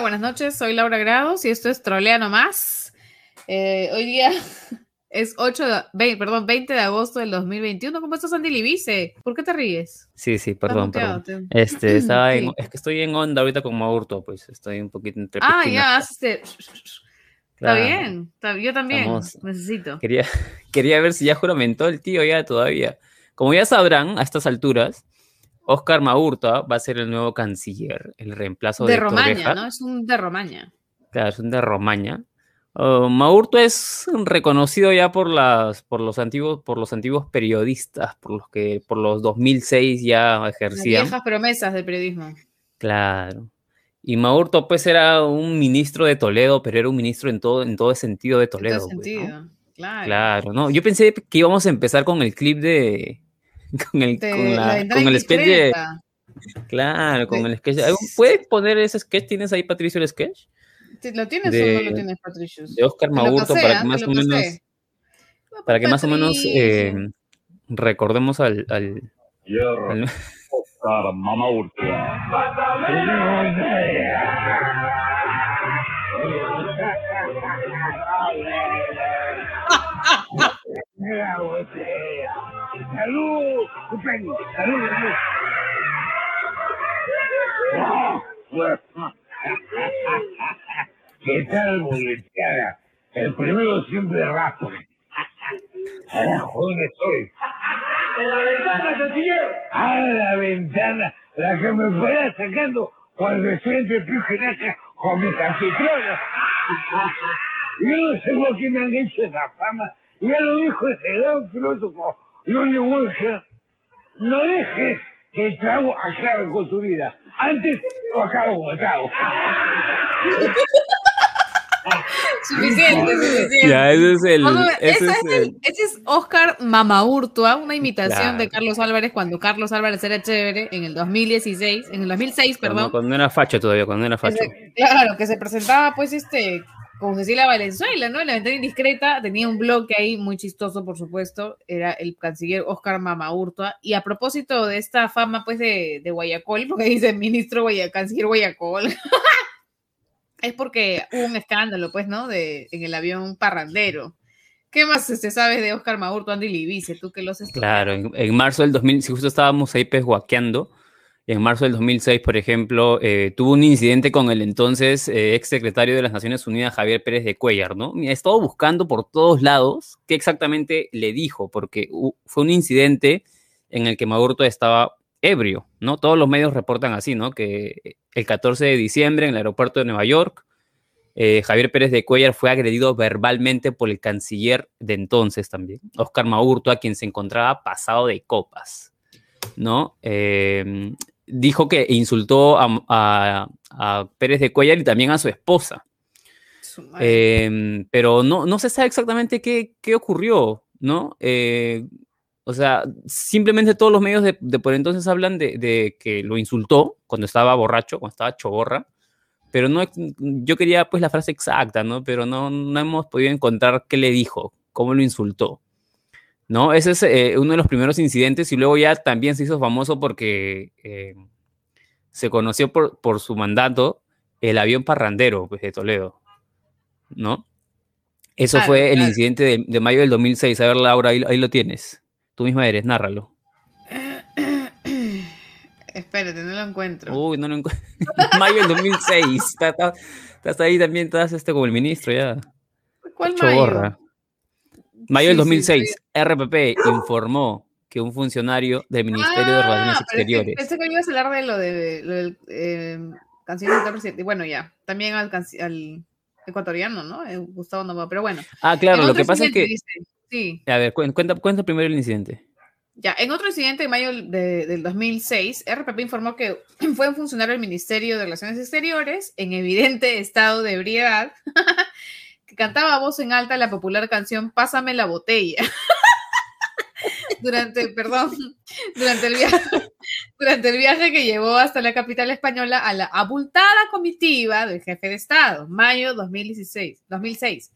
Hola, buenas noches. Soy Laura Grados y esto es Trolea Nomás. Eh, hoy día es 8 de, 20, perdón, 20 de agosto del 2021. ¿Cómo estás, Andy Libice? ¿Por qué te ríes? Sí, sí, perdón, perdón. te- Este, estaba en- Sí. es que estoy en onda ahorita con Maurto, pues estoy un poquito entre Ah, ya, haces este- Está Claro. bien. está- yo también Estamos- necesito. Quería, quería ver si ya juramentó el tío ya todavía. Como ya sabrán, a estas alturas, Oscar Maurto va a ser el nuevo canciller, el reemplazo de, De Romaña. ¿no? Es un de Romaña. Claro, es un de Romaña. Uh, Maurto es reconocido ya por las por los antiguos por los antiguos periodistas, por los que por los 2006 ya Las ejercían. viejas promesas del periodismo. Claro. Y Maurto, pues, era un ministro de Toledo, pero era un ministro en todo, en todo sentido de En todo Toledo. pues, ¿no? sentido. Claro. Claro, ¿no? Yo pensé que íbamos a empezar con el clip de. Con el, De con la con el sketch de. Claro, con de- el sketch. de- ¿Puedes poner ese sketch? ¿Tienes ahí, Patricio, el sketch? ¿Te- ¿Lo tienes o no lo tienes, Patricios? De Oscar Maurto, pasé, para ¿ah? que más o menos. Para que más o menos Patricio. eh, recordemos al. al- al- Oscar, mamá ¡Salud! ¡Salud! ¡Salud! ¿Qué tal, boleteada? El primero siempre raspa. Carajo, ¿dónde estoy? ¡A la ventana, Santillero! ¡A la ventana! La que me fuera sacando cuando estoy entre piojinaca con mi capitrona. Yo no sé por qué me han hecho esa fama. Ya lo dijo ese gran filósofo, Johnny Walker. No dejes que el trago acabe con tu vida. Antes lo acabo con el trago. Suficiente, suficiente. Ya, ese es el. Ver, ese ese, es el- el- ese es Oscar Mamaurtua, una imitación de. Carlos Álvarez cuando Carlos Álvarez era chévere en el 2016, en el 2006, cuando, perdón. cuando era facho todavía, cuando era facho. claro, que se presentaba pues este con Cecilia Valenzuela, ¿no? La ventana indiscreta tenía un blog que ahí muy chistoso, por supuesto, era el canciller Oscar Mamaurtua. Y a propósito de esta fama pues de, de Guayacol, porque dice ministro Guaya, canciller Guayacol, es porque hubo un escándalo pues, ¿no? De, en el avión parrandero. ¿Qué más se sabe de Oscar Maurtua, Andy Libice? Tú que los estudias. Claro, en, en marzo del 2000, si justo estábamos ahí pesguaqueando, en marzo del 2006, por ejemplo, eh, tuvo un incidente con el entonces eh, ex secretario de las Naciones Unidas, Javier Pérez de Cuellar, ¿no? He estado buscando por todos lados qué exactamente le dijo, porque fue un incidente en el que Maurto estaba ebrio, ¿no? Todos los medios reportan así, ¿no? Que el 14 de diciembre en el aeropuerto de Nueva York, eh, Javier Pérez de Cuellar fue agredido verbalmente por el canciller de entonces también, Oscar Maurto, a quien se encontraba pasado de copas, ¿no? Eh, dijo que insultó a, a- a Pérez de Cuellar y también a su esposa, Su. Eh, pero no, no se sabe exactamente qué, qué ocurrió, ¿no? Eh, o sea, simplemente todos los medios de, de por entonces hablan de, de que lo insultó cuando estaba borracho, cuando estaba choborra, pero no, yo quería pues la frase exacta, ¿no? Pero no, no hemos podido encontrar qué le dijo, cómo lo insultó, ¿no? Ese es eh, uno de los primeros incidentes y luego ya también se hizo famoso porque eh, se conoció por, por su mandato el avión parrandero pues, de Toledo, ¿no? Eso Claro, fue el claro. incidente de, de mayo del 2006. A ver, Laura, ahí, ahí lo tienes. Tú misma eres, nárralo. Espérate, no lo encuentro. Uy, no lo encuentro. mayo del 2006. Está- está- Estás ahí también, estás este, como el ministro ya. ¿Cuál mayo? Mayo del Sí, sí, 2006, RPP informó que un funcionario del Ministerio de Relaciones Ah, Exteriores. Pensé que ibas a hablar de lo, de, lo del eh, canciller del presidente. Bueno, ya. También al, al ecuatoriano, ¿no? Eh, Gustavo Novoa. Pero bueno. Ah, claro, lo que pasa es que. dice- sí. A ver, cuen- cuenta, cuenta primero el incidente. Ya, en otro incidente en mayo de- del 2006, RPP informó que fue un funcionario del Ministerio de Relaciones Exteriores en evidente estado de ebriedad que cantaba a voz en alta la popular canción Pásame la botella. durante, perdón, durante el viaje, durante el viaje que llevó hasta la capital española a la abultada comitiva del jefe de Estado, mayo 2016, 2006,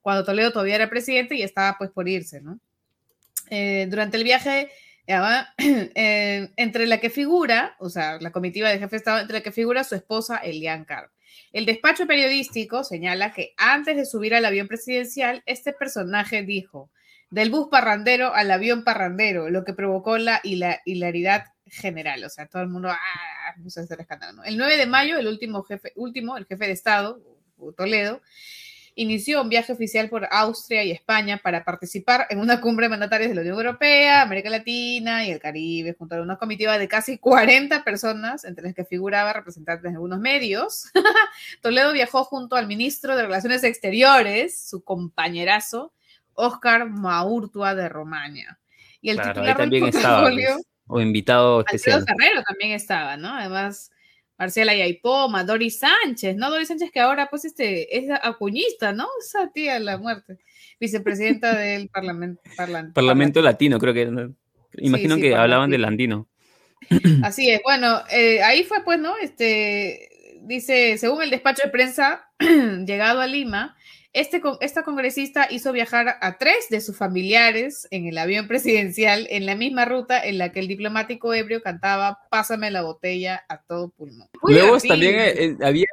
cuando Toledo todavía era presidente y estaba pues por irse, ¿no? Eh, durante el viaje, ya va, eh, entre la que figura, o sea, la comitiva del jefe de Estado, entre la que figura su esposa Elian Carr. El despacho periodístico señala que antes de subir al avión presidencial, este personaje dijo, del bus parrandero al avión parrandero, lo que provocó la hilaridad general. O sea, todo el mundo, ah. El 9 de mayo, el último jefe, último, el jefe de Estado, Toledo, inició un viaje oficial por Austria y España para participar en una cumbre de mandatarios de la Unión Europea, América Latina y el Caribe, junto a una comitiva de casi 40 personas, entre las que figuraba representantes de algunos medios. Toledo viajó junto al ministro de Relaciones Exteriores, su compañerazo, Oscar Maurtua de Romaña. Y el titular también estaba, pues, o invitado especial. Alfredo Ferrero también estaba, ¿no? Además, Marcela Yaipoma, Doris Sánchez, ¿no? Doris Sánchez que ahora pues este es acuñista, ¿no? Esa tía la muerte. Vicepresidenta del Parlamento. Parlamento Latino, creo que. Imagino que hablaban del andino. Así es, bueno, eh, ahí fue pues, ¿no? Este, dice, según el despacho de prensa, llegado a Lima, este, esta congresista hizo viajar a tres de sus familiares en el avión presidencial en la misma ruta en la que el diplomático ebrio cantaba Pásame la botella a todo pulmón. Luego también eh, eh, había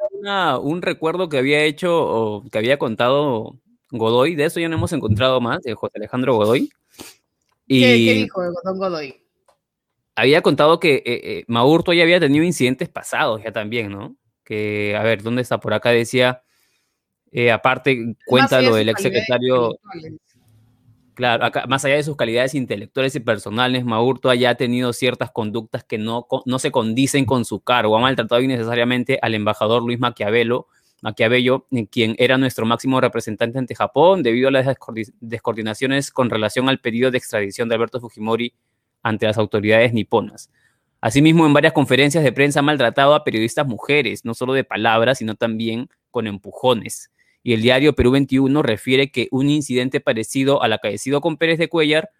un recuerdo que había hecho o que había contado Godoy, de eso ya no hemos encontrado más, de José Alejandro Godoy. Y ¿Qué, dijo don Godoy? Había contado que eh, Maurto ya había tenido incidentes pasados ya también, ¿no? Que, a ver, ¿dónde está? Por acá decía eh, aparte, cuenta lo del exsecretario. Claro, más allá de sus calidades intelectuales y personales, Maurto haya tenido ciertas conductas que no, no se condicen con su cargo. Ha maltratado innecesariamente al embajador Luis Maquiavelo, Maquiavello, quien era nuestro máximo representante ante Japón, debido a las descoordinaciones con relación al pedido de extradición de Alberto Fujimori ante las autoridades niponas. Asimismo, en varias conferencias de prensa ha maltratado a periodistas mujeres, no solo de palabras, sino también con empujones y el diario Perú 21 refiere que un incidente parecido al acaecido con Pérez de Cuellar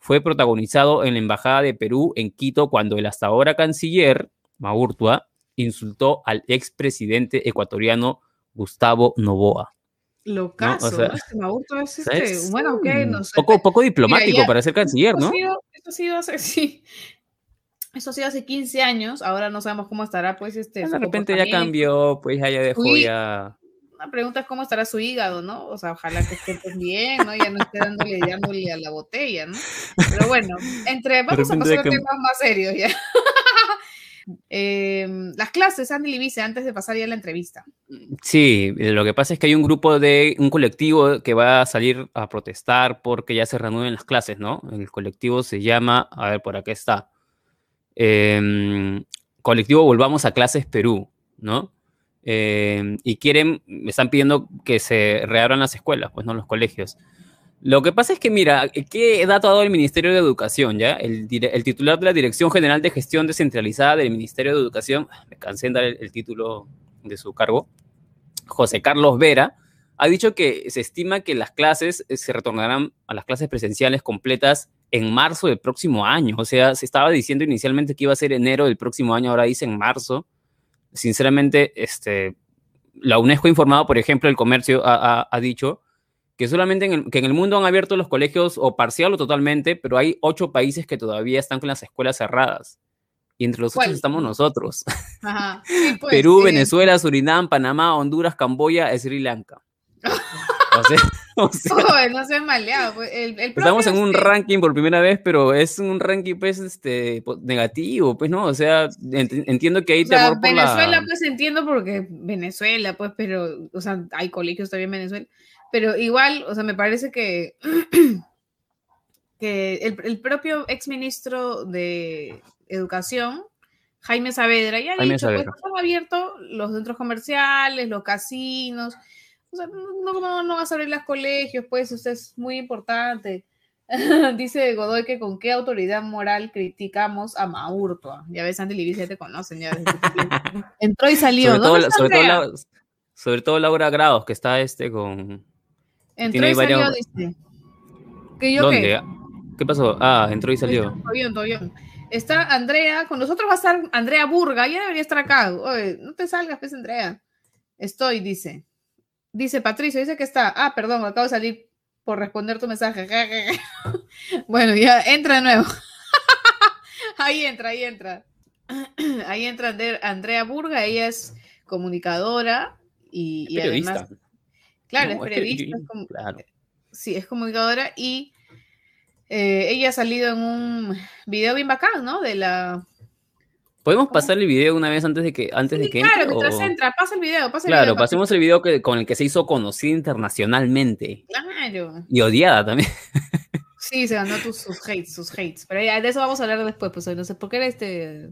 fue protagonizado en la Embajada de Perú en Quito cuando el hasta ahora canciller, Maurtua, insultó al expresidente ecuatoriano Gustavo Novoa. Lo caso, este Maurtua es este, bueno, no sé. Poco, poco diplomático para ser canciller, ¿no? Esto ha sido hace, sí. Eso ha sido hace 15 años, ahora no sabemos cómo estará, pues, este. De repente ya cambió, pues ya, dejó ya pregunta es cómo estará su hígado, ¿no? O sea, ojalá que esté pues bien, ¿no? Ya no esté dándole, dándole a la botella, ¿no? Pero bueno, entre, vamos a pasar a temas más serios ya. Em, las clases, Andy Libice, antes de pasar ya a la entrevista. Sí, lo que pasa es que hay un grupo de, un colectivo que va a salir a protestar porque ya se reanuden las clases, ¿no? El colectivo se llama, a ver, por acá está. Em, colectivo Volvamos a Clases Perú, ¿no? Eh, y quieren, están pidiendo que se reabran las escuelas, pues no los colegios. Lo que pasa es que, mira, ¿qué dato ha dado el Ministerio de Educación? ya el, titular de la Dirección General de Gestión Descentralizada del Ministerio de Educación, me cansé de dar el, título de su cargo, José Carlos Vera, ha dicho que se estima que las clases eh, se retornarán a las clases presenciales completas en marzo del próximo año. O sea, se estaba diciendo inicialmente que iba a ser enero del próximo año, ahora dicen marzo sinceramente, este, la UNESCO ha informado, por ejemplo, el comercio ha, dicho que solamente en el, que en el mundo han abierto los colegios o parcial o totalmente, pero hay ocho países que todavía están con las escuelas cerradas. Y entre los ocho estamos nosotros. Pues, Perú, Venezuela, Surinam, Panamá, Honduras, Camboya, Sri Lanka. no se maleado. Pues, Estamos en un ranking por primera vez, pero es un ranking pues este negativo, pues no, o sea, entiendo que hay temor por Venezuela pues entiendo porque Venezuela pues, pero o sea, hay colegios todavía en Venezuela, pero igual, o sea, me parece que que el, el propio exministro de Educación Jaime Saavedra ya ha dicho, pues han abierto los centros comerciales, los casinos, o sea, no, no, vas a abrir los colegios, pues, usted es muy importante. Dice Godoy que con qué autoridad moral criticamos a Maurto. Ya ves, Andy Libis ya te conocen. Ya Entró y salió. Sobre todo, sobre, todo sobre, todo Laura Grados, que está este con. Entró y salió, dice. ¿Que yo ¿Dónde? Qué? ¿Qué pasó? Ah, entró y salió. Todo bien, todo bien. Está Andrea, con nosotros va a estar Andrea Burga, ya debería estar acá. Oye, no te salgas, pues, Andrea. Estoy, dice. Dice Patricio, dice que está. Ah, perdón, acabo de salir por responder tu mensaje. bueno, ya entra de nuevo. ahí entra, ahí entra. Ahí entra Andrea Burga, ella es comunicadora y, y Periodista. además, claro, No, es es periodista, es peri- como- claro. sí, es comunicadora y eh, ella ha salido en un video bien bacán, ¿no? De la... ¿Podemos pasar el video una vez antes de que, antes de Sí, que claro, entre? mientras o- entra, pasa el video, pasa el Claro, video. pasemos el video que, con el que se hizo conocida internacionalmente Claro. y odiada también. Sí, se ganó tus, sus hates, sus hates. Pero ya, de eso vamos a hablar después, pues no sé por qué era este...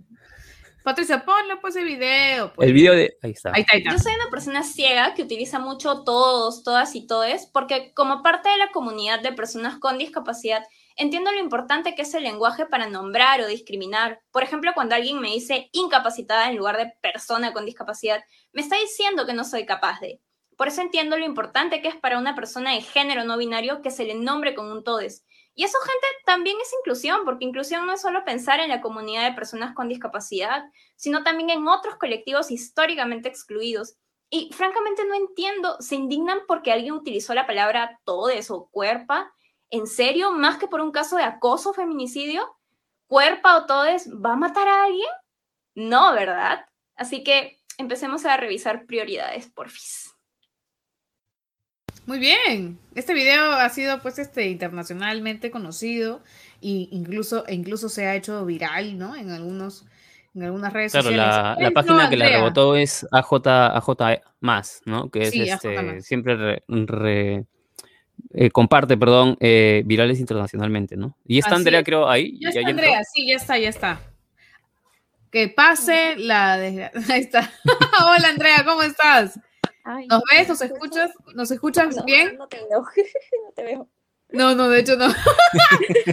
Patricia, ponle pues el video. pues. El video de... Ahí está. Ahí está, ahí está. Yo soy una persona ciega que utiliza mucho todos, todas y todes, porque como parte de la comunidad de personas con discapacidad, entiendo lo importante que es el lenguaje para nombrar o discriminar. Por ejemplo, cuando alguien me dice incapacitada en lugar de persona con discapacidad, me está diciendo que no soy capaz de. Por eso entiendo lo importante que es para una persona de género no binario que se le nombre con un todes. Y eso, gente, también es inclusión, porque inclusión no es solo pensar en la comunidad de personas con discapacidad, sino también en otros colectivos históricamente excluidos. Y francamente no entiendo, ¿se indignan porque alguien utilizó la palabra todes o cuerpa? ¿En serio? ¿Más que por un caso de acoso o feminicidio? ¿Cuerpa o todes va a matar a alguien? No, ¿verdad? Así que empecemos a revisar prioridades, porfis. Muy bien. Este video ha sido pues este internacionalmente conocido y incluso e incluso se ha hecho viral, ¿no? En algunos en algunas redes Claro, sociales. la, la ¿Quién página no, que la rebotó es AJ, AJ más, ¿no? Que es Sí, AJ este, más. siempre re- re- eh, comparte, perdón, eh, virales internacionalmente, ¿no? Y está Así Andrea, es. creo, ahí. Ya está ya entró. Andrea, sí, ya está, ya está. Que pase la desgra- Ahí está. Hola Andrea, ¿cómo estás? ¿Nos ves? ¿Nos escuchas? ¿Nos escuchas No, bien? No te veo. no te veo. No, no, de hecho no.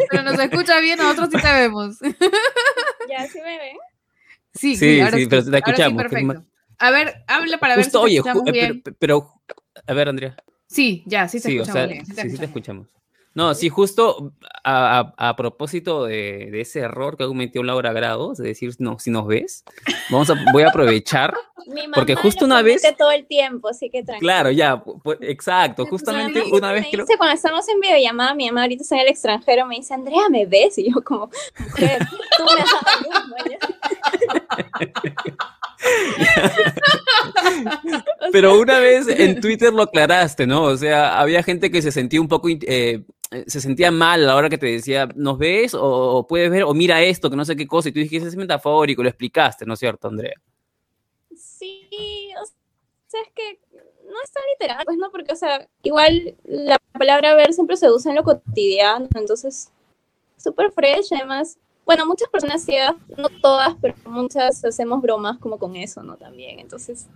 Pero nos escucha bien, nosotros sí te vemos. Ya, ¿sí me ven? Sí, Sí, ahora sí, pero te escuchamos, perfecto. A ver, habla para Justo, ver si oye, te ju- escuchamos eh, bien. pero, pero, a ver, Andrea. Sí, ya, sí te Sí, o escuchamos sea, bien. sí, te sí te escuchamos. escuchamos. No, sí, justo a, a- a propósito de, de ese error que cometió Laura Grados, de decir, no, si nos ves, vamos a, voy a aprovechar. Mi mamá Porque justo una vez- todo el tiempo, así que tranquilo. Claro, ya, pu- pu- exacto, justamente una Me vez creo. dice, cuando estamos en videollamada, mi mamá ahorita está en el extranjero, me dice, Andrea, ¿me ves? Y yo como, mujer, tú me has dado luz, mañana". Pero una vez en Twitter lo aclaraste, ¿no? O sea, había gente que se sentía un poco, eh, se sentía mal a la hora que te decía, ¿nos ves? O, o puedes ver, o mira esto, que no sé qué cosa, y tú dijiste, es metafórico, lo explicaste, ¿no es cierto, Andrea? Sí, o sea, es que no es tan literal, pues no, porque, o sea, igual la palabra ver siempre se usa en lo cotidiano, entonces, súper fresh, además. Bueno, muchas personas ciegas, no todas, pero muchas hacemos bromas como con eso, ¿no? También, entonces,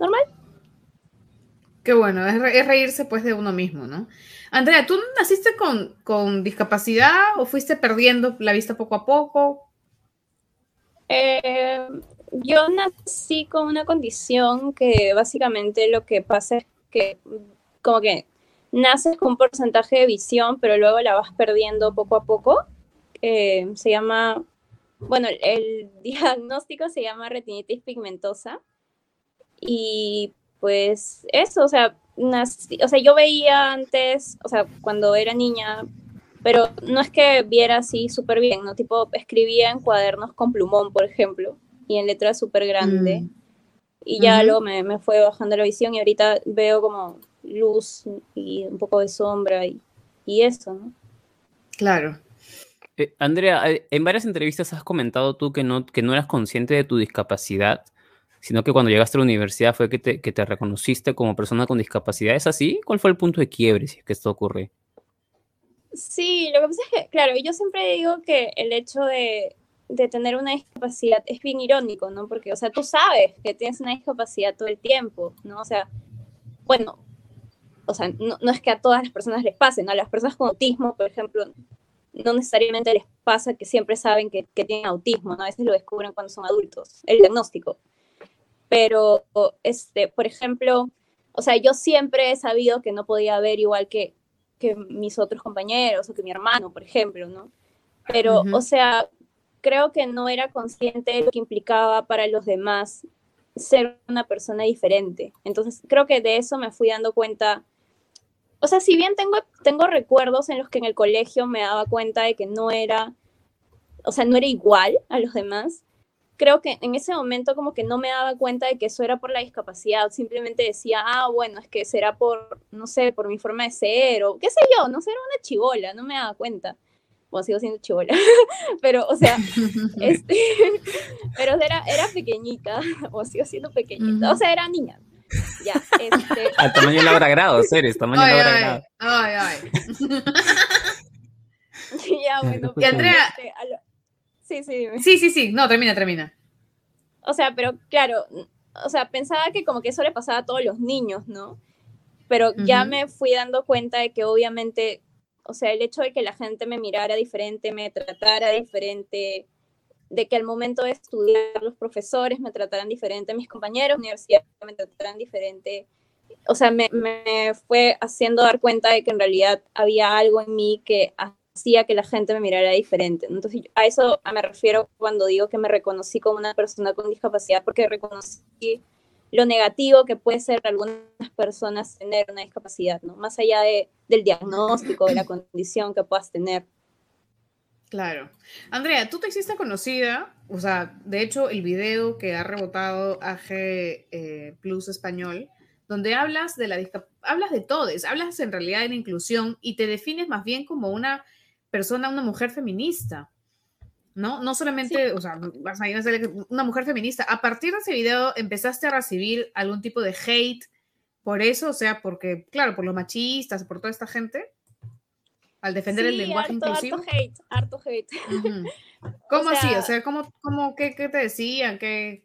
normal. Qué bueno, es, re- es reírse pues de uno mismo, ¿no? Andrea, ¿tú naciste con, con discapacidad o fuiste perdiendo la vista poco a poco? Eh, yo nací con una condición que básicamente lo que pasa es que como que naces con un porcentaje de visión, pero luego la vas perdiendo poco a poco. Eh, se llama, bueno, el, diagnóstico se llama retinitis pigmentosa. Y pues eso, o sea, nací- o sea, yo veía antes, o sea, cuando era niña, pero no es que viera así súper bien, ¿no? Tipo, escribía en cuadernos con plumón, por ejemplo, y en letra súper grande. Mm. Y ya luego me, me fue bajando la visión y ahorita veo como luz y un poco de sombra y, y eso, ¿no? Claro. Eh, Andrea, eh, en varias entrevistas has comentado tú que no, que no eras consciente de tu discapacidad, sino que cuando llegaste a la universidad fue que te, que te reconociste como persona con discapacidad. ¿Es así? ¿Cuál fue el punto de quiebre si es que esto ocurre? Sí, lo que pasa es que, claro, yo siempre digo que el hecho de, de tener una discapacidad es bien irónico, ¿no? Porque, o sea, tú sabes que tienes una discapacidad todo el tiempo, ¿no? O sea, bueno, o sea, no, no es que a todas las personas les pase, ¿no? A las personas con autismo, por ejemplo, no necesariamente les pasa que siempre saben que, que tienen autismo, ¿no? A veces lo descubren cuando son adultos, el diagnóstico. Pero, este, por ejemplo, o sea, yo siempre he sabido que no podía ver igual que, que mis otros compañeros o que mi hermano, por ejemplo, ¿no? Pero, o sea, creo que no era consciente de lo que implicaba para los demás ser una persona diferente. Entonces, creo que de eso me fui dando cuenta. O sea, si bien tengo, tengo recuerdos en los que en el colegio me daba cuenta de que no era, o sea, no era igual a los demás, creo que en ese momento como que no me daba cuenta de que eso era por la discapacidad, simplemente decía, ah, bueno, es que será por, no sé, por mi forma de ser, o qué sé yo, no sé, era una chivola, no me daba cuenta. Bueno, sigo siendo chivola, pero, o sea, este, pero era, era pequeñita, o sigo siendo pequeñita, o sea, era niña. Ya, este. Al tamaño de Laura Grado, seres, tamaño de Ay, Laura ay, Grado. ay, ay. ya, bueno. Y Andrea- este, Sí, sí, dime. Sí, sí, sí. No, termina, termina. O sea, pero claro, o sea, pensaba que como que eso le pasaba a todos los niños, ¿no? Pero ya me fui dando cuenta de que obviamente, o sea, el hecho de que la gente me mirara diferente, me tratara diferente, de que al momento de estudiar los profesores me trataran diferente, mis compañeros de universidad me trataran diferente, o sea, me, me fue haciendo dar cuenta de que en realidad había algo en mí que hacía que la gente me mirara diferente. Entonces, a eso me refiero cuando digo que me reconocí como una persona con discapacidad, porque reconocí lo negativo que puede ser algunas personas tener una discapacidad, ¿no? Más allá de, del diagnóstico, de la condición que puedas tener. Claro. Andrea, tú te hiciste conocida, o sea, de hecho, el video que ha rebotado AG eh, Plus Español, donde hablas de la discap- hablas de todes, hablas en realidad de la inclusión y te defines más bien como una persona, una mujer feminista. ¿No? No solamente, o sea, vas a ir a ser una mujer feminista. A partir de ese video empezaste a recibir algún tipo de hate por eso, o sea, porque, claro, por los machistas, por toda esta gente, al defender el lenguaje harto, inclusivo. Harto hate, harto hate. ¿Cómo O así? O sea, ¿cómo, cómo, qué, qué te decían? ¿Qué?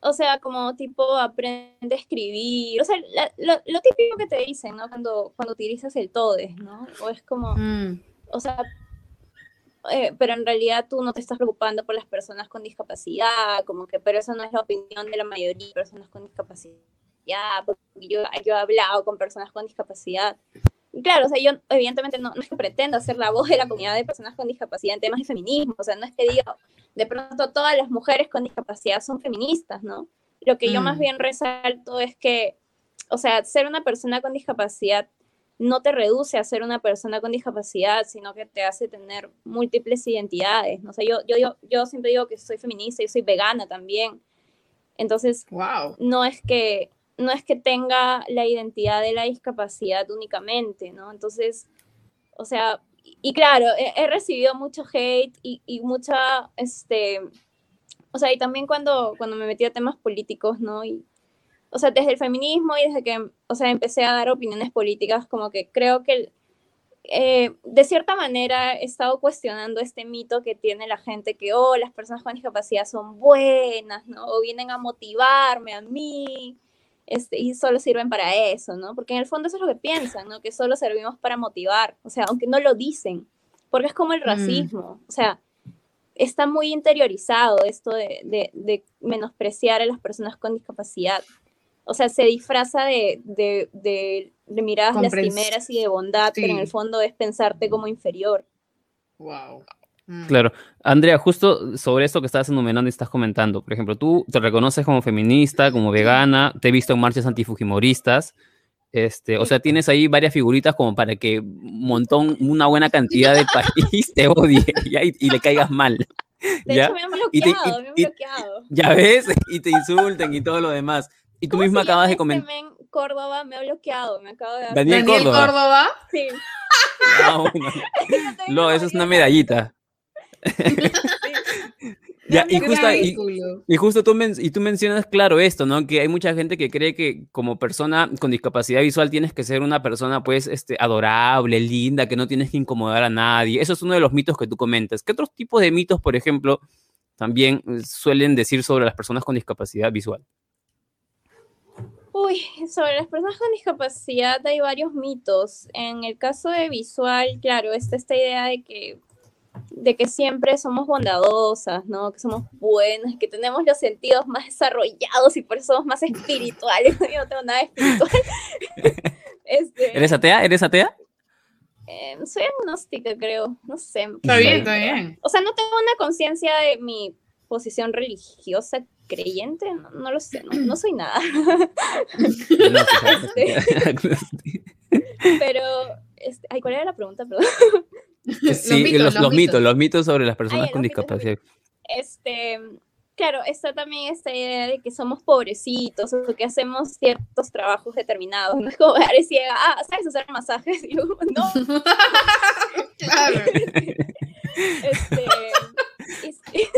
O sea, como tipo aprende a escribir. O sea, la- lo, lo típico que te dicen, ¿no? Cuando, cuando utilizas el todes, ¿no? O es como, Mm, o sea, eh, pero en realidad tú no te estás preocupando por las personas con discapacidad, como que, pero eso no es la opinión de la mayoría de personas con discapacidad, porque yo, yo he hablado con personas con discapacidad. Claro, o sea, yo evidentemente no, no es que pretenda ser la voz de la comunidad de personas con discapacidad en temas de feminismo, o sea, no es que diga, de pronto todas las mujeres con discapacidad son feministas, ¿no? Lo que yo más Mm. bien resalto es que, o sea, ser una persona con discapacidad no te reduce a ser una persona con discapacidad, sino que te hace tener múltiples identidades. No sé, yo, yo, yo, yo siempre digo que soy feminista y soy vegana también. Entonces, wow. no es que no es que tenga la identidad de la discapacidad únicamente, ¿no? Entonces, o sea, y, claro, he, recibido mucho hate y, mucha, este, o sea, y también cuando, cuando me metí a temas políticos, ¿no? Y, o sea, desde el feminismo y desde que, o sea, empecé a dar opiniones políticas, como que creo que, eh, de cierta manera, he estado cuestionando este mito que tiene la gente que, oh, las personas con discapacidad son buenas, ¿no? O vienen a motivarme a mí, este, y solo sirven para eso, ¿no? Porque en el fondo eso es lo que piensan, ¿no? Que solo servimos para motivar, o sea, aunque no lo dicen, porque es como el Mm. racismo, o sea, está muy interiorizado esto de, de- de menospreciar a las personas con discapacidad. O sea, se disfraza de, de, de- de miradas Comprens- lastimeras y de bondad, pero en el fondo es pensarte como inferior. Wow. Mm. Claro. Andrea, justo sobre esto que estabas enumerando y estás comentando, por ejemplo, tú te reconoces como feminista, como vegana, te he visto en marchas antifujimoristas, este, o sea, tienes ahí varias figuritas como para que un montón, una buena cantidad de país te odie ya, y, y le caigas mal. De ¿ya? hecho, me han Y te- bloqueado, y- me han bloqueado. Ya ves, y te insulten y todo lo demás. Y tú ¿Cómo misma acabas de este comentar. men? Córdoba me ha bloqueado, me acabo de dar. Daniel Daniel Córdoba. Córdoba. Sí. Ah, No, eso es una medallita. Ya, y justo, y, justo tú, men- y tú mencionas, claro, esto, ¿no? Que hay mucha gente que cree que como persona con discapacidad visual tienes que ser una persona, pues, este, adorable, linda, que no tienes que incomodar a nadie. Eso es uno de los mitos que tú comentas. ¿Qué otros tipos de mitos, por ejemplo, también eh, suelen decir sobre las personas con discapacidad visual? Uy, sobre las personas con discapacidad hay varios mitos. En el caso de visual, claro, está esta idea de que, de que siempre somos bondadosas, ¿no? Que somos buenas, que tenemos los sentidos más desarrollados y por eso somos más espirituales. Yo no tengo nada espiritual. Este, ¿Eres atea? ¿Eres atea? eh, soy agnóstica, creo. No sé. Está bien, está bien. O sea, no tengo una conciencia de mi posición religiosa creyente, no, no lo sé, no, no soy nada. Pues, Pero, este, ay, ¿cuál era la pregunta? Perdón. Sí, mitos, los, los los mitos, mitos. los mitos sobre las personas ya, con los los discapacidad. este, claro, está también esta idea de que somos pobrecitos o que hacemos ciertos trabajos determinados. No es como eres ciega, ah, ¿sabes hacer masajes? Y yo, no. Claro. Este, y, sí-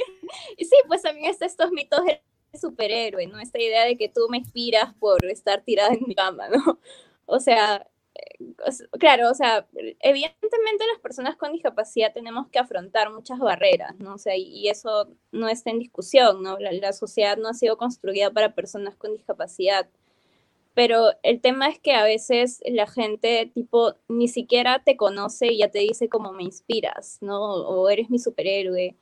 y sí, pues también está estos mitos del superhéroe, ¿no? Esta idea de que tú me inspiras por estar tirada en mi cama, ¿no? O sea, claro, o sea, evidentemente las personas con discapacidad tenemos que afrontar muchas barreras, ¿no? O sea, y, eso no está en discusión, ¿no? La, sociedad no ha sido construida para personas con discapacidad. Pero el tema es que a veces la gente, tipo, ni siquiera te conoce y ya te dice como me inspiras, ¿no? O eres mi superhéroe.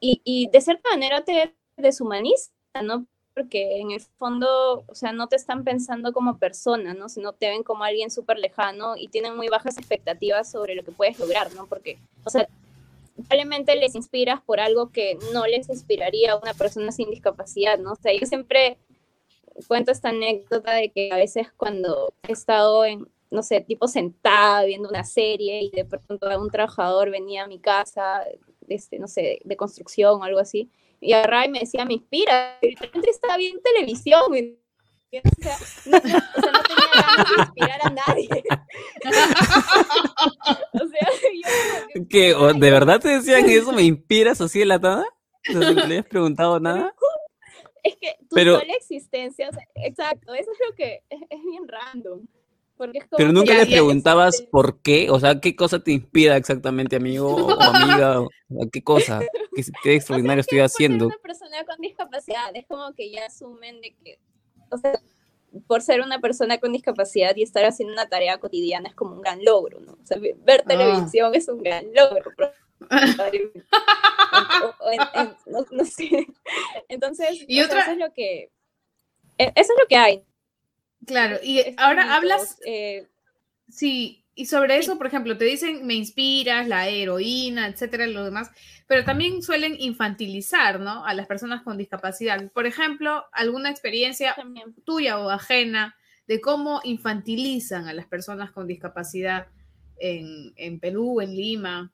Y, y de cierta manera te deshumaniza, ¿no? Porque en el fondo, o sea, no te están pensando como persona, ¿no? Sino te ven como alguien súper lejano y tienen muy bajas expectativas sobre lo que puedes lograr, ¿no? Porque, o sea, probablemente les inspiras por algo que no les inspiraría a una persona sin discapacidad, ¿no? O sea, yo siempre cuento esta anécdota de que a veces cuando he estado en, no sé, tipo sentada viendo una serie y de pronto un trabajador venía a mi casa, este, no sé, de construcción o algo así, y agarraba y me decía, me inspira, estaba viendo televisión. O sea, no, no- o sea, no tenía ganas de inspirar a nadie. o sea, yo que, ¿Qué? ¿O ¿De verdad te decían eso? ¿Me inspiras así de la nada? ¿No le habías preguntado nada? Es que tu Pero- sola existencia, o sea, exacto, eso es lo que es, es bien random. Porque es como Pero nunca que Ya, le ya, preguntabas por qué, o sea, qué cosa te inspira exactamente, amigo o amiga, o o qué cosa, qué, qué extraordinario estoy por haciendo. ser una persona con discapacidad, es como que ya asumen de que, o sea, por ser una persona con discapacidad y estar haciendo una tarea cotidiana es como un gran logro, ¿no? O sea, ve- ver televisión es un gran logro. O- o en- en- no, no sé. Entonces, Y o sea, otra- eso es lo que, e- eso es lo que hay. Claro, y Estos ahora mitos, hablas, eh, sí, y sobre eso, por ejemplo, te dicen me inspiras, la heroína, etcétera, lo demás, pero también suelen infantilizar, ¿no? A las personas con discapacidad. Por ejemplo, alguna experiencia también. tuya o ajena de cómo infantilizan a las personas con discapacidad en, en Perú, en Lima.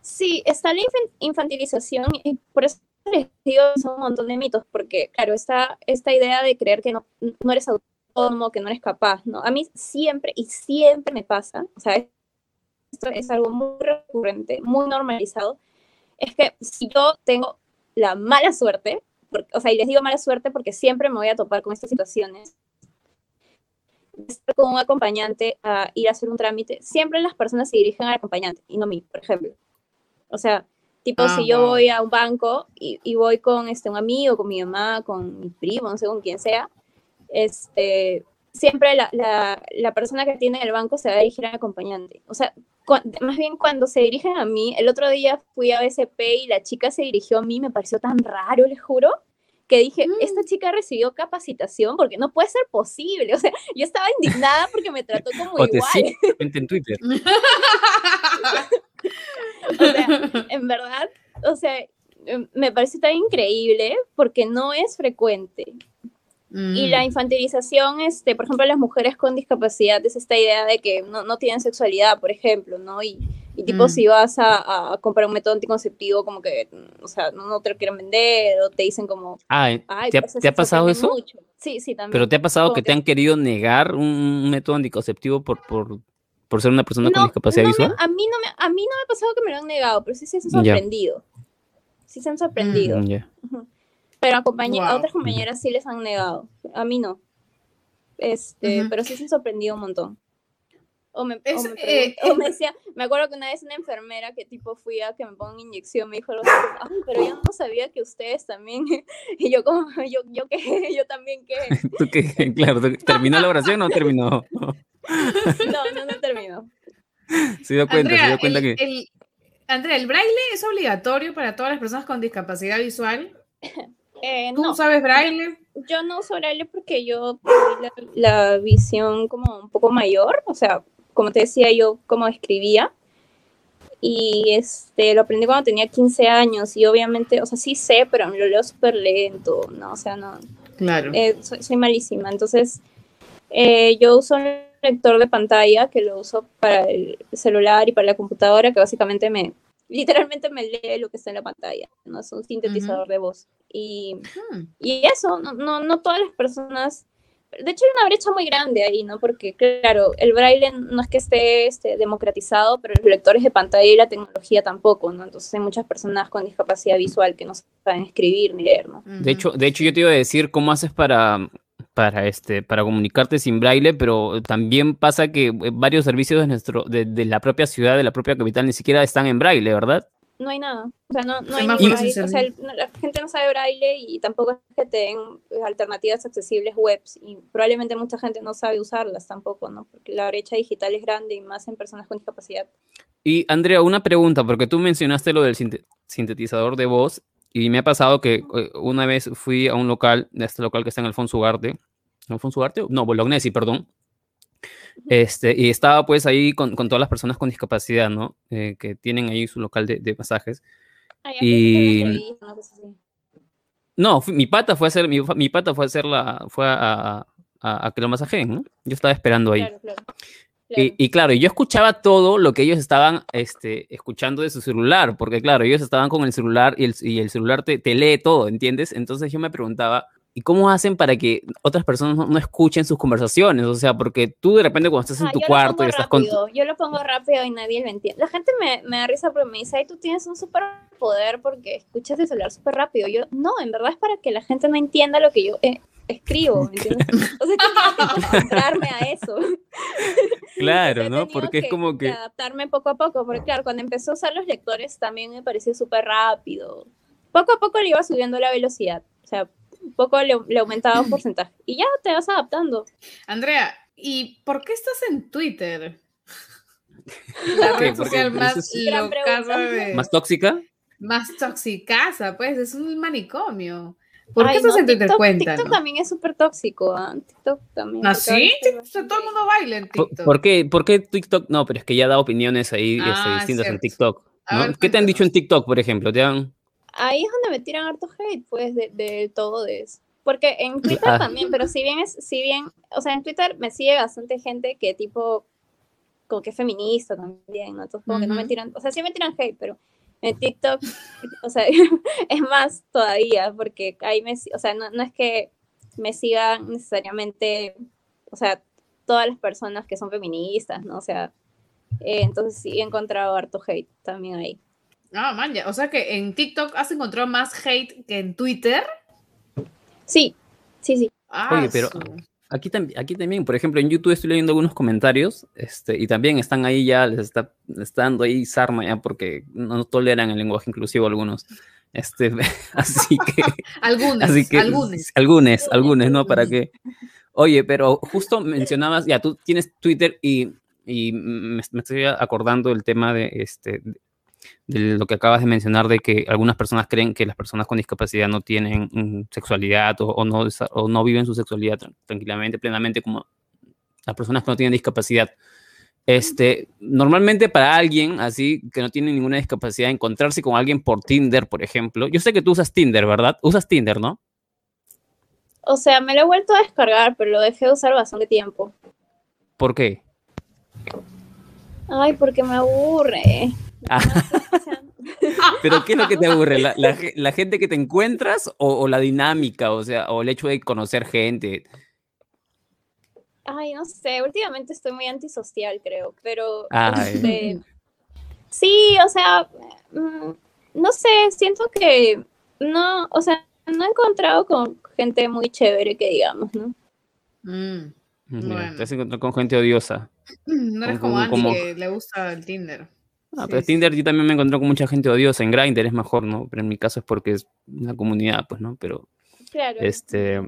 Sí, está la infan- infantilización y por eso les digo son un montón de mitos, porque claro, está esta idea de creer que no, no eres autónomo, que no eres capaz, ¿no? A mí siempre y siempre me pasa, o sea, esto es algo muy recurrente, muy normalizado, es que si yo tengo la mala suerte, porque- o sea, y les digo mala suerte porque siempre me voy a topar con estas situaciones, estar con un acompañante a ir a hacer un trámite, siempre las personas se dirigen al acompañante y no a mí, por ejemplo. O sea, tipo, Ah, si yo voy a un banco y, y voy con este, un amigo, con mi mamá, con mi primo, no sé, con quien sea, este, siempre la, la, la persona que tiene el banco se va a dirigir al acompañante. O sea, más bien cuando se dirigen a mí, el otro día fui a BCP y la chica se dirigió a mí, me pareció tan raro, les juro, que dije, Mm. esta chica recibió capacitación porque no puede ser posible. O sea, yo estaba indignada porque me trató como O te igual. repente en Twitter. O sea, en verdad, o sea, em, me parece tan increíble porque no es frecuente. Y Mm. la infantilización, este, por ejemplo, las mujeres con discapacidad es esta idea de que no, no tienen sexualidad, por ejemplo, ¿no? Y, y tipo, Mm. si vas a, a comprar un método anticonceptivo, como que, mm, o sea, no, no te lo quieren vender o te dicen como, Ah, ¿eh? ay, ¿te ha, te ha se pasado eso? mucho". Sí, sí, también. ¿Pero te ha pasado que te han querido negar un, método anticonceptivo por, por, por ser una persona con discapacidad no me- visual? a, mí no me, a mí no me ha pasado que me lo han negado, pero sí se han sorprendido. Sí se han sorprendido. Mm. Pero a, compañe- a Wow. otras compañeras sí les han negado. A mí no. Este, Ujú. pero sí se han sorprendido un montón. O me, o Es, me eh, o me decía, me acuerdo que una vez una enfermera que tipo fui a que me ponga una inyección me dijo "Ay, pero yo no sabía que ustedes también, y yo como, yo, yo qué, yo también qué, ¿Tú qué? Claro, ¿tú- ¿terminó la oración o no terminó? no, no, no terminó. Se dio cuenta, se Andrea, dio cuenta el, que... el- Andrea, ¿el braille es obligatorio para todas las personas con discapacidad visual? Eh, ¿Tú no, sabes braille? yo no uso braille porque yo perdí la, la visión como un poco mayor, o sea, como te decía yo, como escribía, y este, lo aprendí cuando tenía 15 años, y obviamente, o sea, sí sé, pero lo leo súper lento, ¿no? O sea, no, Claro. eh, soy, soy malísima, entonces eh, yo uso un lector de pantalla que lo uso para el celular y para la computadora, que básicamente me, literalmente me lee lo que está en la pantalla, ¿no? Es un sintetizador de voz. Y, Hmm. y eso, no, no, no todas las personas... De hecho, hay una brecha muy grande ahí, ¿no? Porque, claro, el braille no es que esté este, democratizado, pero los lectores de pantalla y la tecnología tampoco, ¿no? Entonces hay muchas personas con discapacidad visual que no saben escribir ni leer, ¿no? De hecho, de hecho, yo te iba a decir cómo haces para, para, este, para comunicarte sin braille, pero también pasa que eh, varios servicios de, nuestro, de, de la propia ciudad, de la propia capital, ni siquiera están en braille, ¿verdad? no hay nada. O sea, no, no hay braille. O sea, el- no, la gente no sabe braille y tampoco es que te den eh, alternativas accesibles webs y probablemente mucha gente no sabe usarlas tampoco, ¿no? Porque la brecha digital es grande y más en personas con discapacidad. Y Andrea, una pregunta, porque tú mencionaste lo del sinte- sintetizador de voz y me ha pasado que eh, una vez fui a un local, de este local que está en Alfonso Ugarte, ¿Alfonso Ugarte? No, Bolognesi, perdón. Este, y estaba pues ahí con, con todas las personas con discapacidad, ¿no? Eh, que tienen ahí su local de, de masajes. Ay, Y- no fui- mi pata fue a hacer, mi, mi pata fue a hacer la, fue a, a- a- que lo masajeen, ¿no? Yo estaba esperando ahí. Claro, claro. Y, Claro. y claro, yo escuchaba todo lo que ellos estaban este, escuchando de su celular, porque claro, ellos estaban con el celular y el, y el celular te, te lee todo, ¿entiendes? Entonces yo me preguntaba, ¿y cómo hacen para que otras personas no, no escuchen sus conversaciones? O sea, porque tú de repente cuando estás en Ah, tu cuarto y estás con... Yo lo pongo rápido y nadie lo entiende. La gente me, me da risa porque me dice, ay, tú tienes un súper poder porque escuchas el celular súper rápido. Yo, no, en verdad es para que la gente no entienda lo que yo eh, escribo, ¿me entiendes? O sea, que acostumbrarme a eso. Claro, ¿no? Porque es como que... adaptarme poco a poco, porque claro, cuando empezó a usar los lectores también me pareció súper rápido. Poco a poco le iba subiendo la velocidad, o sea, un poco le, le aumentaba un porcentaje. Y ya te vas adaptando. Andrea, ¿y por qué estás en Twitter? Más es- Gran locaza pregunta. de- ¿Más tóxica? más toxicaza, pues, es un manicomio. ¿Por Ay, qué estás no, en Twitter? TikTok, Cuéntanos. TikTok también es súper tóxico, ¿ah? TikTok también. ¿Ah, sí? TikTok, todo el mundo baila en ¿Por, TikTok. por qué, por qué TikTok? No, pero es que ya da opiniones ahí este, Ah, distintas en. TikTok. A ¿no? ver, ¿Qué te han dicho en. TikTok, por ejemplo? ¿Te han... Ahí es donde me tiran harto hate, pues, de, de todo eso. Porque en Twitter Ah. también, pero si bien es, si bien, o sea, en Twitter me sigue bastante gente que tipo, como que es feminista también, ¿no? Entonces como que no me tiran, o sea, sí me tiran hate, pero en TikTok, o sea, es más todavía, porque ahí me, o sea, no, no es que me sigan necesariamente, o sea, todas las personas que son feministas, ¿no? O sea, eh, entonces sí he encontrado harto hate también ahí. Ah, man, ya. O sea que en TikTok has encontrado más hate que en Twitter. Sí, sí, sí. Ah, Oye, pero- Aquí, tam- aquí también, por ejemplo, en YouTube estoy leyendo algunos comentarios este, y también están ahí ya, les está, les está dando ahí sarna ya porque no toleran el lenguaje inclusivo algunos. Este, así que, Algunos, así que, algunos. algunos, algunos, ¿no? Para que, oye, pero justo mencionabas, ya tú tienes Twitter y, y me, me estoy acordando del tema de, este, de lo que acabas de mencionar, de que algunas personas creen que las personas con discapacidad no tienen mm, sexualidad o, o no, o no viven su sexualidad tran- tranquilamente, plenamente, como las personas que no tienen discapacidad. Este, normalmente para alguien así que no tiene ninguna discapacidad, encontrarse con alguien por Tinder, por ejemplo. Yo sé que tú usas Tinder, ¿verdad? Usas Tinder, ¿no? O sea, me lo he vuelto a descargar, pero lo dejé de usar bastante tiempo. ¿Por qué? Ay, porque me aburre. Ah. Pero ¿qué es lo que te aburre? ¿La, la ge- la gente que te encuentras o, o la dinámica? O sea, o el hecho de conocer gente. ay, no sé, últimamente estoy muy antisocial, creo, pero Ay. este, sí, o sea, mm, no sé, siento que no, o sea, no he encontrado con gente muy chévere que digamos, ¿no? Mm. Mira, Bueno. Te has encontrado con gente odiosa. No eres Como- como Andy como- que le gusta el Tinder. Ah, pero sí. Tinder yo también me encontré con mucha gente odiosa. En Grindr es mejor, ¿no? Pero en mi caso es porque es una comunidad, pues, ¿no? Pero, Claro. este...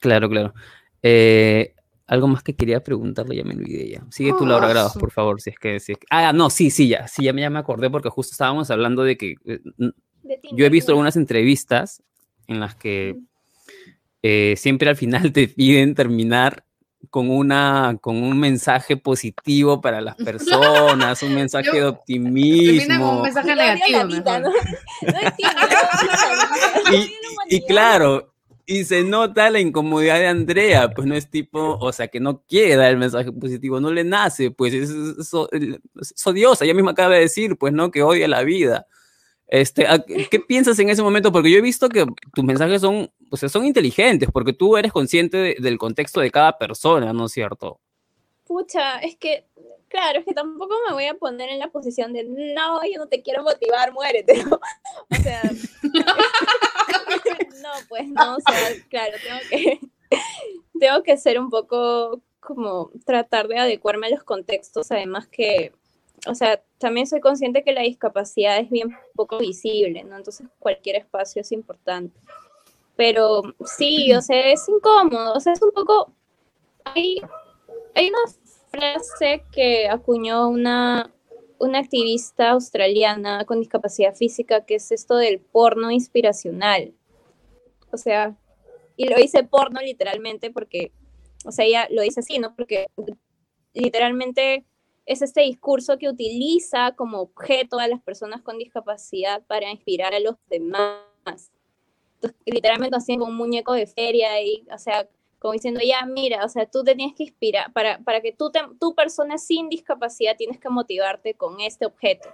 Claro, claro. Eh, algo más que quería preguntarle, ya me olvidé ya. Sigue tú, Laura Grados, su- por favor, si es que... Si es que- Ah, no, sí, sí, ya. Sí, ya me, ya me acordé porque justo estábamos hablando de que... eh, de yo he visto algunas entrevistas en las que eh, siempre al final te piden terminar con una con un mensaje positivo para las personas, un mensaje Yo- de Termina con optimismo. un mensaje negativo vida. ¿no? No entiendo, Y, y claro, Y se nota la incomodidad de Andrea, pues no es tipo, o sea, que no quiere dar el mensaje positivo, no le nace, pues es, es- es odiosa, ella misma acaba de decir, pues no, que odia la vida. Este, ¿a- ¿Qué piensas en ese momento? Porque yo he visto que tus mensajes son, o sea, son inteligentes, porque tú eres consciente de- del contexto de cada persona, ¿no es cierto? Pucha, es que, claro, es que tampoco me voy a poner en la posición de, no, yo no te quiero motivar, muérete, ¿no? O sea, no, pues no, o sea, claro, tengo que, tengo que ser un poco como tratar de adecuarme a los contextos, además que, o sea, también soy consciente que la discapacidad es bien poco visible, ¿no? Entonces cualquier espacio es importante. Pero sí, o sea, es incómodo, o sea, es un poco... Hay, hay una frase que acuñó una, una activista australiana con discapacidad física, que es esto del porno inspiracional. O sea, y lo dice porno literalmente porque, o sea, ella lo dice así, ¿no? Porque literalmente es este discurso que utiliza como objeto a las personas con discapacidad para inspirar a los demás. Entonces, literalmente haciendo un muñeco de feria y, o sea, como diciendo, ya, mira, o sea, tú te tienes que inspirar, para, para que tú, te, persona sin discapacidad tienes que motivarte con este objeto.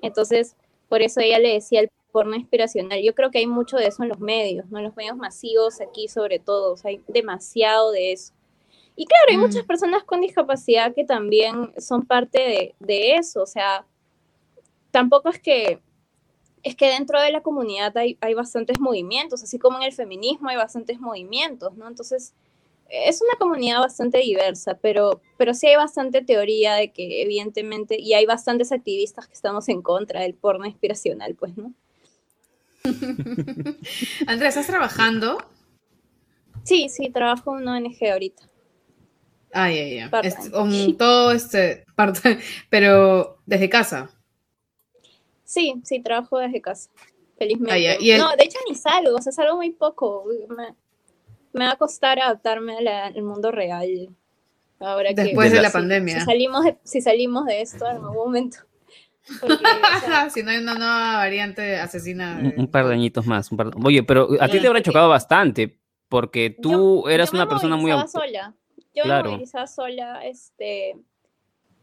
Entonces, por eso ella le decía el porno inspiracional. Yo creo que hay mucho de eso en los medios, ¿no? En los medios masivos aquí sobre todo, hay demasiado de eso. Y claro, hay Mm. muchas personas con discapacidad que también son parte de, de eso, o sea, tampoco es que es que dentro de la comunidad hay, hay bastantes movimientos, así como en el feminismo hay bastantes movimientos, ¿no? Entonces, es una comunidad bastante diversa, pero, pero sí hay bastante teoría de que evidentemente, y hay bastantes activistas que estamos en contra del porno inspiracional, pues, ¿no? Andrea, ¿estás trabajando? Sí, sí, trabajo en una ONG ahorita. Ah, ya, ya. Es- todo este, parte, pero desde casa. Sí, sí, trabajo desde casa, felizmente. Ah, ya, y el- No, de hecho ni salgo, o sea, salgo muy poco. Me, me va a costar adaptarme al mundo real. Ahora que Después de de la si- pandemia. Si salimos de, si salimos de esto en algún momento. Porque, o sea, si no hay una nueva variante asesina. Un, de- un par de añitos más. un par de- Oye, pero a ti te habrá chocado bastante, porque tú yo- eras yo me una persona muy... sola. Yo Claro. me movilizaba sola, este...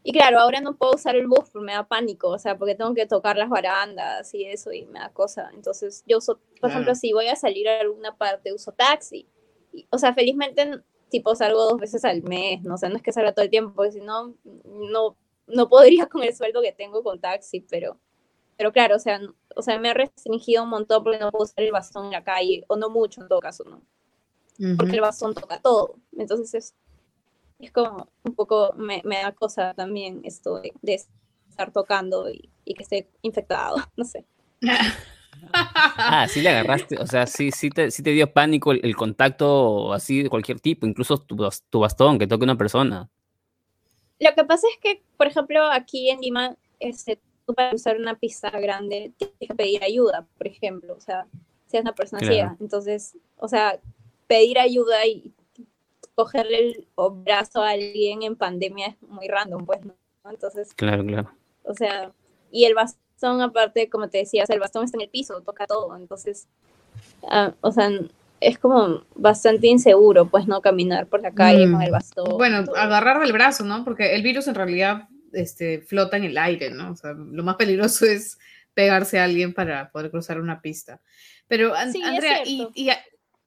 Y claro, ahora no puedo usar el bus porque me da pánico, o sea, porque tengo que tocar las barandas y eso y me da cosa. Entonces, yo uso, por Claro. ejemplo, si voy a salir a alguna parte, uso taxi. Y, o sea, felizmente, tipo, salgo dos veces al mes, ¿no? O sea, no es que salga todo el tiempo, porque si no, no, no podría con el sueldo que tengo con taxi, pero, pero claro, o sea, no- o sea, me ha restringido un montón porque no puedo usar el bastón en la calle, o no mucho en todo caso, ¿no? Porque el bastón toca todo. Entonces es, es como un poco, me, me da cosa también esto de, de estar tocando y, y que esté infectado, no sé. Ah, sí le agarraste, o sea, sí, sí te, sí te dio pánico el, el contacto así de cualquier tipo, incluso tu, tu bastón que toque una persona. Lo que pasa es que, por ejemplo, aquí en Lima, este, tú para usar una pista grande tienes que pedir ayuda, por ejemplo, o sea, si eres una persona Claro. ciega. Entonces, o sea, pedir ayuda y cogerle el brazo a alguien en pandemia es muy random, pues, ¿no? Entonces, Claro, claro. O sea, y el bastón, aparte, como te decía, o sea, el bastón está en el piso, toca todo. Entonces, ah, o sea, es como bastante inseguro, pues, no caminar por la calle Mm. con el bastón. Bueno, agarrar del brazo, ¿no? Porque el virus en realidad este, flota en el aire, ¿no? O sea, lo más peligroso es pegarse a alguien para poder cruzar una pista. Pero, Sí, Andrea, ¿y, y,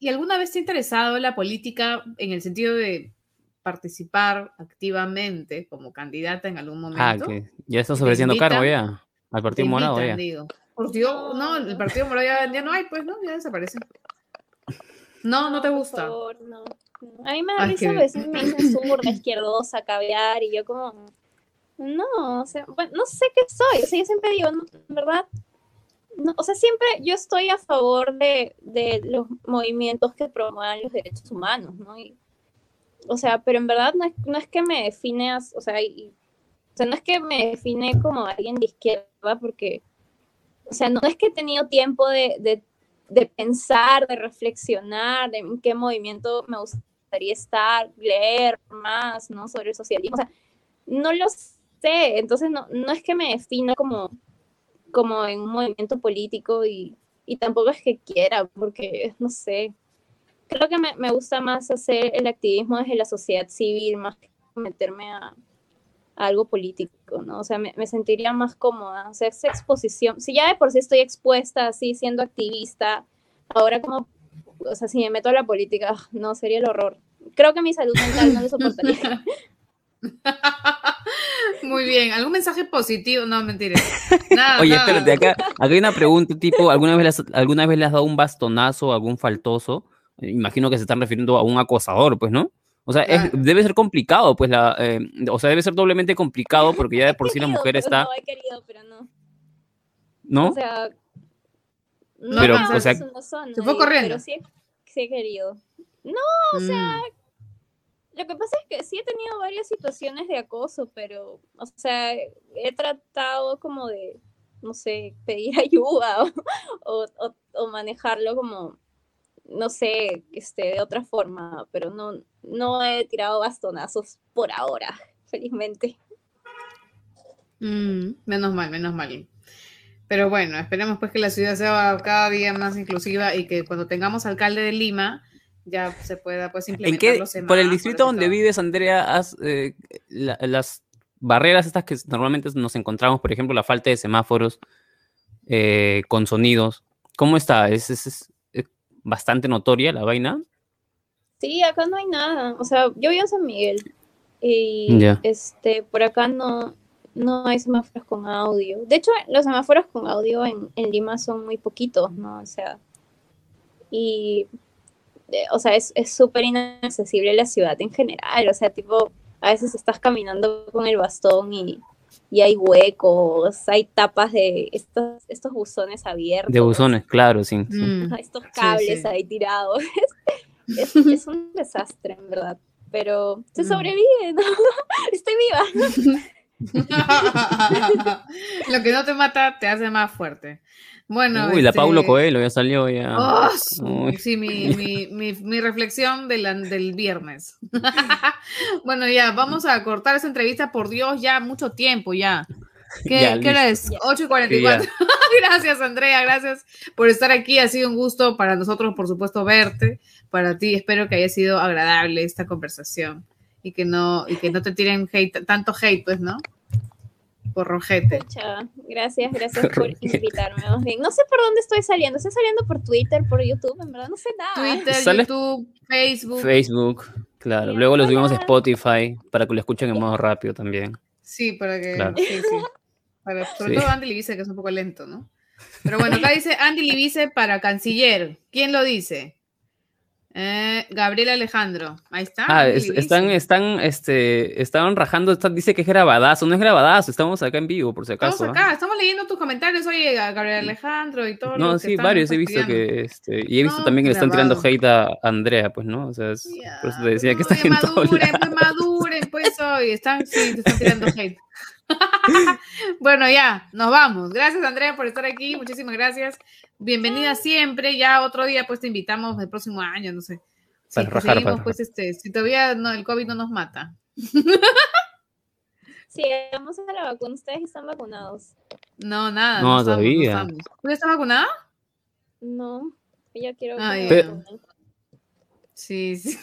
¿y alguna vez te ha interesado la política en el sentido de participar activamente como candidata en algún momento? Ah, que ya estás ofreciendo invitan, cargo ya, al Partido Morado ya. digo. Porque yo, no, el Partido Morado ya, ya no hay, pues, ¿no? Ya desaparece. No, no te por gusta. favor, no. A mí me da risa a veces me dicen zurda, izquierdosa, caviar, y yo como, no, o sea, bueno, no sé qué soy, o sea, yo siempre digo, no, en verdad, no, o sea, siempre yo estoy a favor de, de los movimientos que promuevan los derechos humanos, ¿no? Y, o sea, pero en verdad no es, no es que me define, o sea, y- o sea, no es que me define como alguien de izquierda, porque, o sea, no es que he tenido tiempo de, de de pensar, de reflexionar, de en qué movimiento me gustaría estar, leer más, ¿no? Sobre el socialismo. O sea, no lo sé. Entonces, no, no es que me defina como, como en un movimiento político y, y tampoco es que quiera, porque, no sé. creo que me, me gusta más hacer el activismo desde la sociedad civil, más que meterme a, a algo político, ¿no? O sea, me, me sentiría más cómoda, o sea, esa exposición, si ya de por sí estoy expuesta así siendo activista, ahora como, o sea, si me meto a la política, ah, no, sería el horror. Creo que mi salud mental no lo soportaría. Muy bien. ¿Algún mensaje positivo? No, mentira. Nada, Oye, nada. espérate, acá, acá hay una pregunta tipo, ¿alguna vez, le has, ¿alguna vez le has dado un bastonazo a algún faltoso? Eh, Imagino que se están refiriendo a un acosador, pues, ¿no? O sea, es- Claro. debe ser complicado, pues, la, eh, o sea, debe ser doblemente complicado porque ya de por sí la mujer está, No, he querido, pero no. ¿no? O sea, no, Pero, no, o sea, no son, se fue corriendo. Pero sí, sí he querido. o sea, Lo que pasa es que sí he tenido varias situaciones de acoso, pero, o sea, he tratado como de, no sé, pedir ayuda o, o- o manejarlo como, no sé, este, de otra forma, pero no, no he tirado bastonazos por ahora, felizmente. Mm, menos mal, menos mal. Pero bueno, esperemos pues que la ciudad sea cada día más inclusiva y que cuando tengamos alcalde de Lima ya se pueda pues ¿En implementar qué, los por el distrito donde todo. vives, Andrea, has, eh, la- las barreras estas que normalmente nos encontramos, por ejemplo, la falta de semáforos eh, con sonidos, ¿cómo está? ¿Es, es- es, bastante notoria la vaina? Sí, acá no hay nada. O sea, yo vivo en San Miguel y este por acá no, no hay semáforos con audio. De hecho, los semáforos con audio en, en Lima son muy poquitos, ¿no? O sea, y o sea, es es súper inaccesible la ciudad en general. O sea, tipo, a veces estás caminando con el bastón y, y hay huecos, hay tapas de estos, estos buzones abiertos. De buzones, claro, sí. sí. Mm, estos cables sí. ahí tirados. Es, es un desastre, en verdad. Pero se Mm. sobrevive, ¿no? Estoy viva. Lo que no te mata te hace más fuerte. Bueno, Uy, la este, Paulo Coelho ya salió ya. Oh, sí, mi, mi, mi, mi reflexión de la- del viernes. bueno, ya, vamos a cortar esa entrevista, por Dios, ya mucho tiempo ya. ¿Qué, Ya, ¿qué hora es? 8 y 44. gracias, Andrea, gracias por estar aquí. Ha sido un gusto para nosotros, por supuesto, verte. Para ti, espero que haya sido agradable esta conversación y que no, y que no te tiren hate, tanto hate, pues, ¿no? Por rojete. Pucha, gracias, gracias por invitarme. Más bien, no sé por dónde estoy saliendo. Estoy saliendo por Twitter, por YouTube, en verdad, no sé nada. Twitter, Sale- YouTube, Facebook. Facebook, claro. Bien, Luego lo subimos a hola. Spotify para que lo escuchen en modo rápido también. Sí, para que. Claro. Sí, sí. Para, sobre Sí. todo Andy Libice, que es un poco lento, ¿no? Pero bueno, acá dice Andy Libice para canciller. ¿Quién lo dice? Eh, Gabriel Alejandro. Ahí está. Ah, es- están, están, este, estaban rajando, está- dice que es grabadazo, no es grabadazo, estamos acá en vivo, por si Estamos acaso. acá, estamos leyendo tus comentarios, oye, Gabriel Alejandro y todo. No, los que sí, están varios he visto que, este, y he visto No, también que le están tirando hate a Andrea, pues, ¿no? O sea, es- por eso te decía que están en todos maduren, lados. pues maduren, pues hoy. Están, sí, te están tirando hate. bueno, ya, nos vamos. Gracias, Andrea, por estar aquí. Muchísimas gracias. Bienvenida siempre. Ya otro día, pues te invitamos el próximo año, no sé. Si Para es que rajar, seguimos, para pues, este, si todavía no, el COVID no nos mata. Sí, vamos a la vacuna. Ustedes están vacunados. No, nada. No, estamos, todavía. estamos. ¿Tú ya estás vacunada? No, yo quiero que Ah, vacunen. Sí, sí.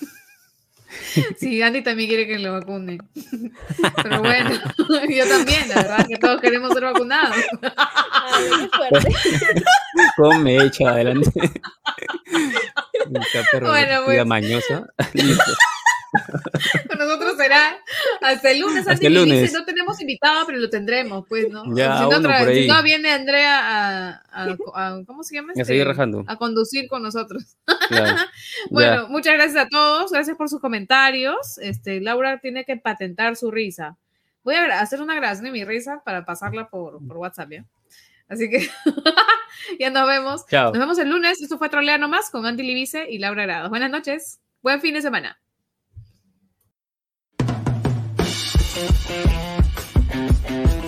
Sí, Andy también quiere que lo vacunen. Pero bueno, yo también, la verdad, que todos queremos ser vacunados. Ay, qué fuerte. ¿Cómo me echa adelante? Bueno, divertida, pues. mañosa. Listo. Con nosotros será hasta el lunes. Hasta el me dice, lunes. no tenemos invitado, pero lo tendremos, pues, ¿no? Ya, si, no, uno si no, viene Andrea a, a- a- ¿cómo se llama? A este? seguir rajando. A conducir con nosotros. Claro. Bueno, Ya. muchas gracias a todos, gracias por sus comentarios. Este, Laura tiene que patentar su risa. Voy a hacer una grabación de mi risa para pasarla por, por WhatsApp, ¿ya? Así que ya nos vemos. Chao. Nos vemos el lunes. Esto fue Trolea Nomás con Andy Libice y Laura Grados. Buenas noches. Buen fin de semana. Thank you.